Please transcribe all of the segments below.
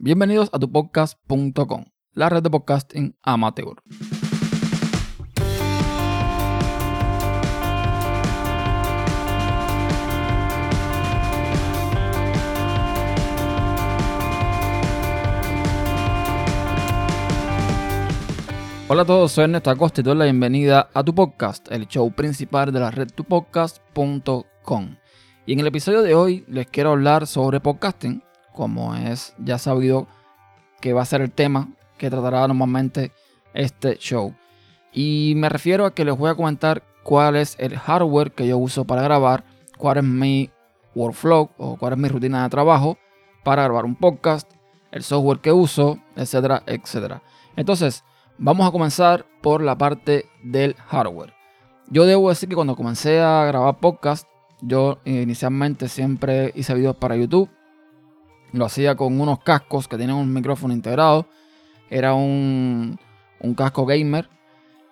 Bienvenidos a tupodcast.com, la red de podcasting amateur. Hola a todos, soy Ernesto Acosta y te doy la bienvenida a tu podcast, el show principal de la red tupodcast.com. Y en el episodio de hoy les quiero hablar sobre podcasting, como es ya sabido que va a ser el tema que tratará normalmente este show. Y me refiero a que les voy a comentar cuál es el hardware que yo uso para grabar, cuál es mi workflow o cuál es mi rutina de trabajo para grabar un podcast, el software que uso, etcétera, etcétera. Entonces, Vamos a comenzar por la parte del hardware. Yo debo decir que cuando comencé a grabar podcast, yo inicialmente siempre hice videos para YouTube. Lo hacía con unos cascos que tienen un micrófono integrado. Era un, casco gamer.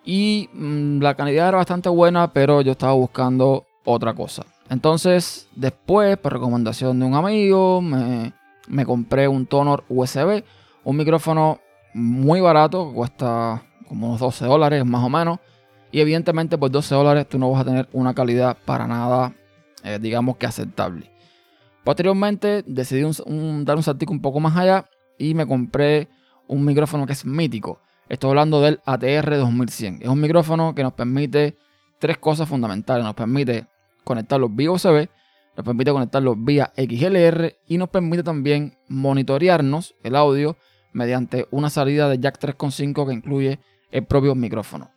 Y mm, la calidad era bastante buena, pero yo estaba buscando otra cosa. Entonces, después, por recomendación de un amigo, me, me compré un tonor USB. Un micrófono muy barato, cuesta como unos 12 dólares más o menos. Y evidentemente por 12 dólares tú no vas a tener una calidad para nada, eh, digamos que aceptable. Posteriormente decidí dar un saltico un poco más allá y me compré un micrófono que es mítico. Estoy hablando del ATR 2100. Es un micrófono que nos permite tres cosas fundamentales. Nos permite conectarlos vía USB, nos permite conectarlos vía XLR y nos permite también monitorearnos el audio mediante una salida de jack 3.5 que incluye el propio micrófono.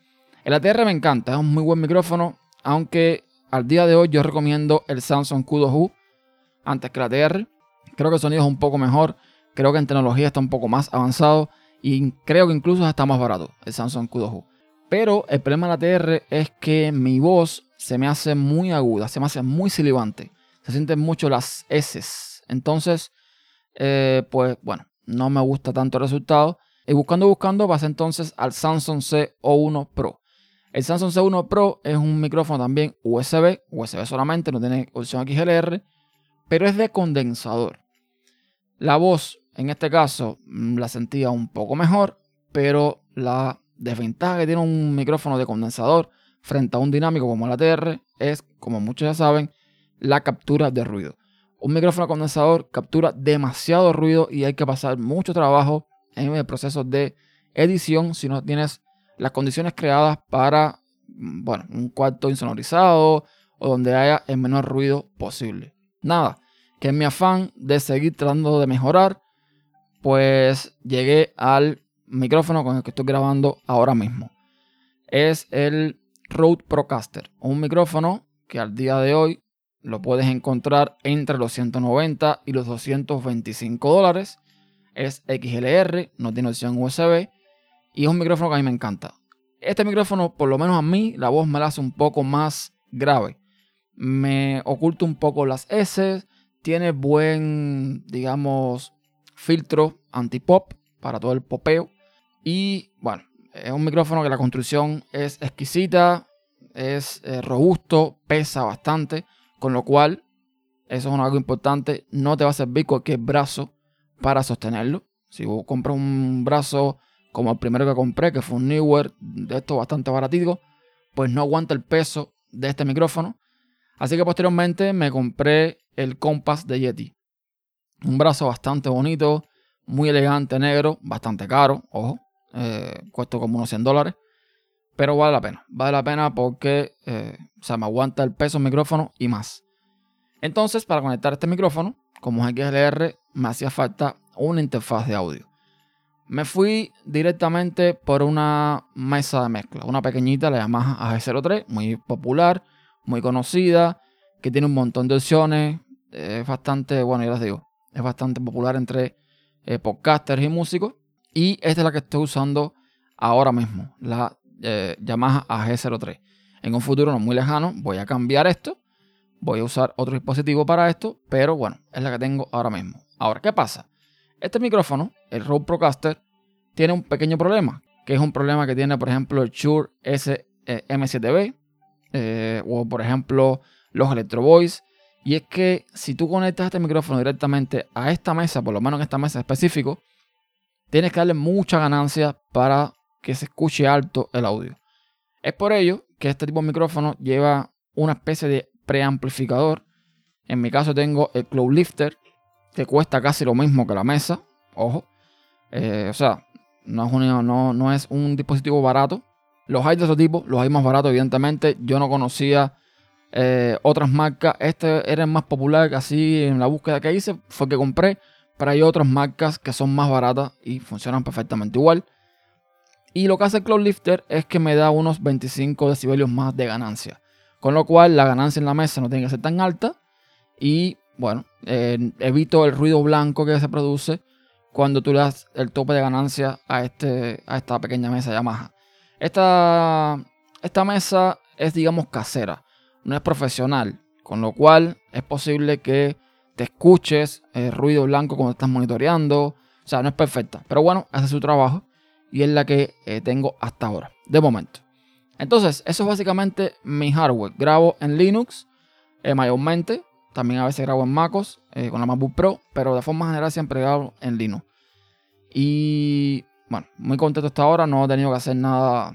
El ATR me encanta, es un muy buen micrófono, aunque al día de hoy yo recomiendo el Samsung Q2U antes que el ATR. Creo que el sonido es un poco mejor, creo que en tecnología está un poco más avanzado y creo que incluso está más barato el Samsung Q2U. Pero el problema del ATR es que mi voz se me hace muy aguda, se me hace muy silibante. Se sienten mucho las S. Entonces, eh, pues bueno, no me gusta tanto el resultado. Y buscando, buscando, pasé entonces al Samsung C1 Pro. El Samsung C1 Pro es un micrófono también USB, USB solamente, no tiene opción XLR, pero es de condensador. La voz, en este caso, mm, la sentía un poco mejor, pero la desventaja que tiene un micrófono de condensador frente a un dinámico como el ATR es, como muchos ya saben, la captura de ruido. Un micrófono condensador captura demasiado ruido y hay que pasar mucho trabajo en el proceso de edición si no tienes las condiciones creadas para mm, bueno, un cuarto insonorizado o donde haya el menor ruido posible. Nada, que en mi afán de seguir tratando de mejorar, pues llegué al micrófono con el que estoy grabando ahora mismo. Es el Rode Procaster, un micrófono que al día de hoy lo puedes encontrar entre los 190 y los 225 dólares. Es XLR, no tiene opción USB y es un micrófono que a mí me encanta. Este micrófono, por lo menos a mí, la voz me la hace un poco más grave. Me oculta un poco las S, tiene buen, digamos, filtro anti-pop para todo el popeo. Y bueno, es un micrófono que la construcción es exquisita, es eh, robusto, pesa bastante. Con lo cual, eso es algo importante, no te va a servir cualquier brazo para sostenerlo. Si vos compras un brazo como el primero que compré, que fue un Newer, de esto bastante baratito, pues no aguanta el peso de este micrófono. Así que posteriormente me compré el Compass de Yeti. Un brazo bastante bonito, muy elegante, negro, bastante caro, ojo, eh, cuesta como unos 100 dólares. Pero vale la pena. Vale la pena porque eh, me aguanta el peso del micrófono y más. Entonces, para conectar este micrófono, como es XLR, me hacía falta una interfaz de audio. Me fui directamente por una mesa de mezcla, una pequeñita, la Yamaha AG03, muy popular, muy conocida, que tiene un montón de opciones, es bastante, bueno, ya les digo, es bastante popular entre eh, podcasters y músicos. Y esta es la que estoy usando ahora mismo, la eh, Yamaha AG03. En un futuro no muy lejano voy a cambiar esto. Voy a usar otro dispositivo para esto, pero bueno, es la que tengo ahora mismo. Ahora, ¿qué pasa? Este micrófono, el Rode Procaster, tiene un pequeño problema, que es un problema que tiene, por ejemplo, el Shure SM7B, eh, o por ejemplo, los Electro Voice, Y es que si tú conectas este micrófono directamente a esta mesa, por lo menos en esta mesa específico, tienes que darle mucha ganancia para que se escuche alto el audio. Es por ello que este tipo de micrófono lleva una especie de preamplificador. En mi caso tengo el Cloud Lifter, que cuesta casi lo mismo que la mesa. Ojo. Eh, o sea, no es un dispositivo barato. Los hay de otro tipo, los hay más baratos, evidentemente. Yo no conocía eh, otras marcas. Este era el más popular, así en la búsqueda que hice fue que compré. Pero hay otras marcas que son más baratas y funcionan perfectamente igual. Y lo que hace el Cloud Lifter es que me da unos 25 decibelios más de ganancia. Con lo cual la ganancia en la mesa no tiene que ser tan alta. Y bueno, eh, evito el ruido blanco que se produce cuando tú le das el tope de ganancia a, este, a esta pequeña mesa Yamaha. Esta, esta mesa es digamos casera, no es profesional. Con lo cual es posible que te escuches el ruido blanco cuando estás monitoreando. O sea, no es perfecta. Pero bueno, hace su trabajo y es la que eh, tengo hasta ahora, de momento. Entonces, eso es básicamente mi hardware. Grabo en Linux eh, mayormente, también a veces grabo en MacOS eh, con la MacBook Pro, pero de forma general siempre grabo en Linux. Y bueno, muy contento hasta ahora, no he tenido que hacer nada,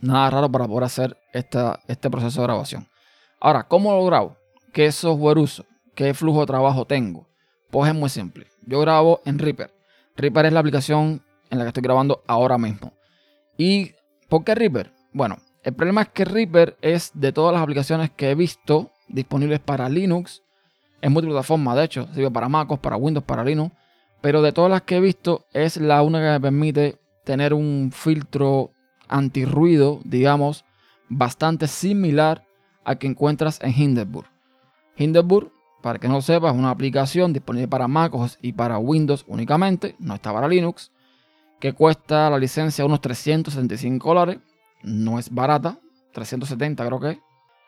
nada raro para poder hacer esta, este proceso de grabación. Ahora, ¿cómo lo grabo? ¿Qué software uso? ¿Qué flujo de trabajo tengo? Pues es muy simple. Yo grabo en Reaper. Reaper es la aplicación en la que estoy grabando ahora mismo. ¿Y por qué Reaper? Bueno, el problema es que Reaper es de todas las aplicaciones que he visto disponibles para Linux. Es multiplataforma, de hecho, sirve para MacOS, para Windows, para Linux. Pero de todas las que he visto, es la única que me permite tener un filtro antirruido, digamos, bastante similar al que encuentras en Hindenburg. Hindenburg, para que no sepas, es una aplicación disponible para MacOS y para Windows únicamente, no está para Linux que cuesta la licencia unos 375 dólares. No es barata, 370 creo que.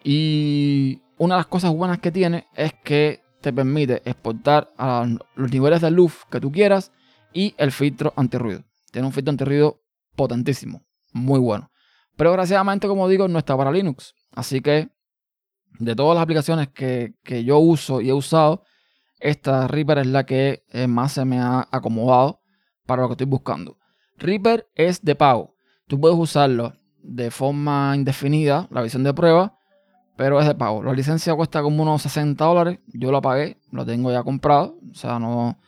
Y una de las cosas buenas que tiene es que te permite exportar a los niveles de luz que tú quieras y el filtro antirruido. Tiene un filtro antirruido potentísimo, muy bueno. Pero desgraciadamente, como digo, no está para Linux. Así que de todas las aplicaciones que, que yo uso y he usado, esta Reaper es la que eh, más se me ha acomodado para lo que estoy buscando. Reaper es de pago. Tú puedes usarlo de forma indefinida, la visión de prueba, pero es de pago. La licencia cuesta como unos 60 dólares. Yo la pagué, lo tengo ya comprado. O sea, no,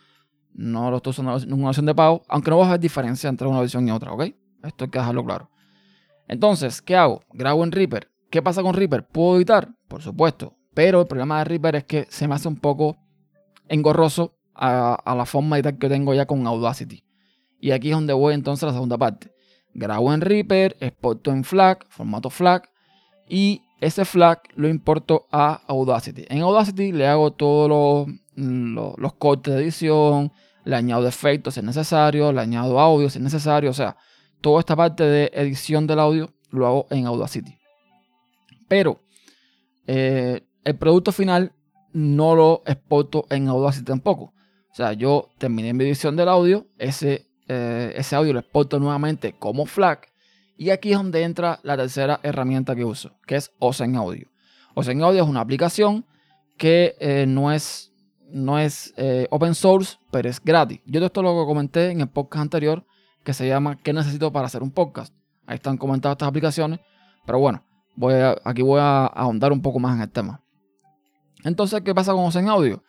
no lo estoy usando en una versión de pago, aunque no vas a ver diferencia entre una versión y otra, ¿ok? Esto hay que dejarlo claro. Entonces, ¿qué hago? Grabo en Reaper. ¿Qué pasa con Reaper? ¿Puedo editar? Por supuesto. Pero el problema de Reaper es que se me hace un poco engorroso a, a la forma de editar que tengo ya con Audacity. Y aquí es donde voy entonces a la segunda parte. Grabo en Reaper, exporto en FLAC, formato FLAC, y ese FLAC lo importo a Audacity. En Audacity le hago todos los, los, cortes de edición, le añado efectos si es necesario, le añado audio si es necesario, o sea, toda esta parte de edición del audio lo hago en Audacity. Pero eh, el producto final no lo exporto en Audacity tampoco. O sea, yo terminé mi edición del audio, ese eh, ese audio lo exporto nuevamente como FLAC. Y aquí es donde entra la tercera herramienta que uso, que es Ocean Audio. Ocean Audio es una aplicación que eh, no es, no es eh, open source, pero es gratis. Yo esto lo comenté en el podcast anterior, que se llama ¿Qué necesito para hacer un podcast? Ahí están comentadas estas aplicaciones. Pero bueno, voy aquí voy a ahondar un poco más en el tema. Entonces, ¿qué pasa con Ocean Audio?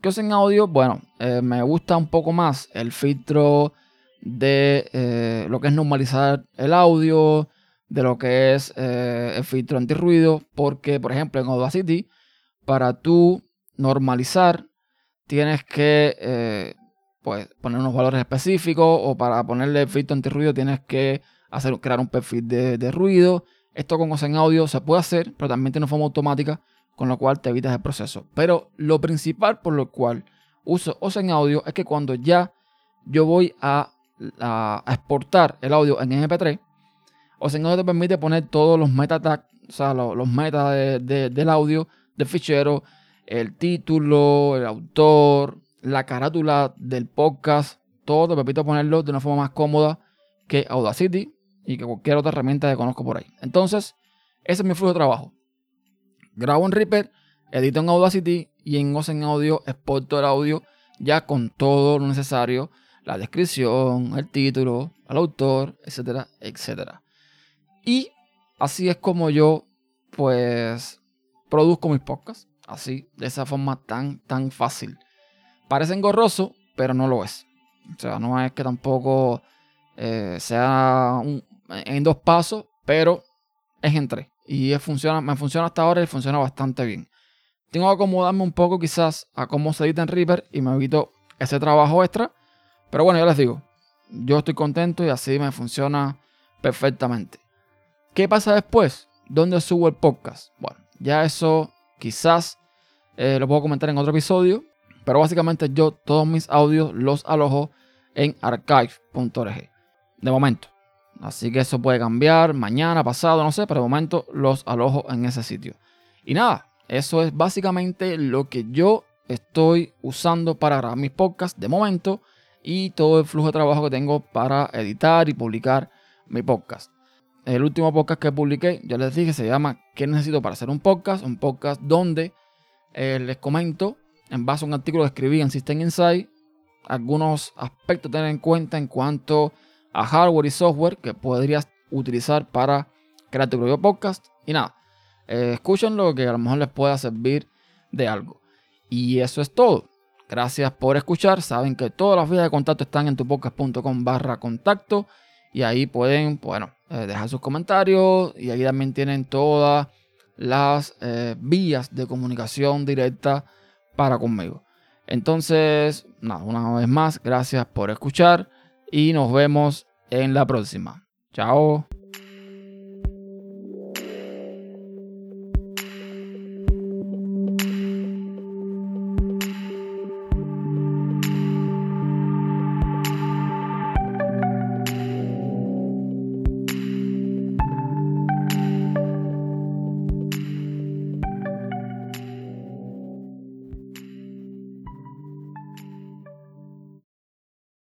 Que Ocean Audio, bueno, me gusta un poco más el filtro de eh, lo que es normalizar el audio, de lo que es eh, el filtro antirruido, porque por ejemplo en Audacity, para tú normalizar, tienes que eh, pues, poner unos valores específicos o para ponerle el filtro antirruido tienes que hacer, crear un perfil de, ruido. Esto con en Audio se puede hacer, pero también tiene forma automática, con lo cual te evitas el proceso. Pero lo principal por lo cual uso en Audio es que cuando ya yo voy a a, exportar el audio en MP3, o no te permite poner todos los meta o sea, los, metas del audio del fichero, el título, el autor, la carátula del podcast, todo te permite ponerlo de una forma más cómoda que Audacity y que cualquier otra herramienta que conozco por ahí. Entonces, ese es mi flujo de trabajo. Grabo en Reaper, edito en Audacity y en Ocean Audio exporto el audio ya con todo lo necesario, la descripción, el título, el autor, etcétera, etcétera. Y así es como yo pues produzco mis podcasts, así, de esa forma tan, tan fácil. Parece engorroso, pero no lo es. O sea, no es que tampoco eh, sea en dos pasos, pero es en tres. Y funciona, me funciona hasta ahora y funciona bastante bien. Tengo que acomodarme un poco quizás a cómo se edita en Reaper y me evito ese trabajo extra. Pero bueno, yo les digo, yo estoy contento y así me funciona perfectamente. ¿Qué pasa después? ¿Dónde subo el podcast? Bueno, ya eso quizás eh, lo puedo comentar en otro episodio. Pero básicamente yo todos mis audios los alojo en archive.org. De momento. Así que eso puede cambiar mañana, pasado, no sé, pero de momento los alojo en ese sitio. Y nada, eso es básicamente lo que yo estoy usando para grabar mis podcasts de momento y todo el flujo de trabajo que tengo para editar y publicar mi podcast. El último podcast que publiqué, ya les dije, se llama ¿Qué necesito para hacer un podcast? Un podcast donde eh, les comento, en base a un artículo que escribí en System Insight, algunos aspectos a tener en cuenta en cuanto a hardware y software que podrías utilizar para crear tu propio podcast. Y nada, eh, escúchenlo que a lo mejor les pueda servir de algo. Y eso es todo. Gracias por escuchar. Saben que todas las vías de contacto están en tupodcast.com barra contacto. Y ahí pueden, bueno, eh, dejar sus comentarios. Y ahí también tienen todas las eh, vías de comunicación directa para conmigo. Entonces, nada, una vez más, gracias por escuchar y nos vemos en la próxima. Chao.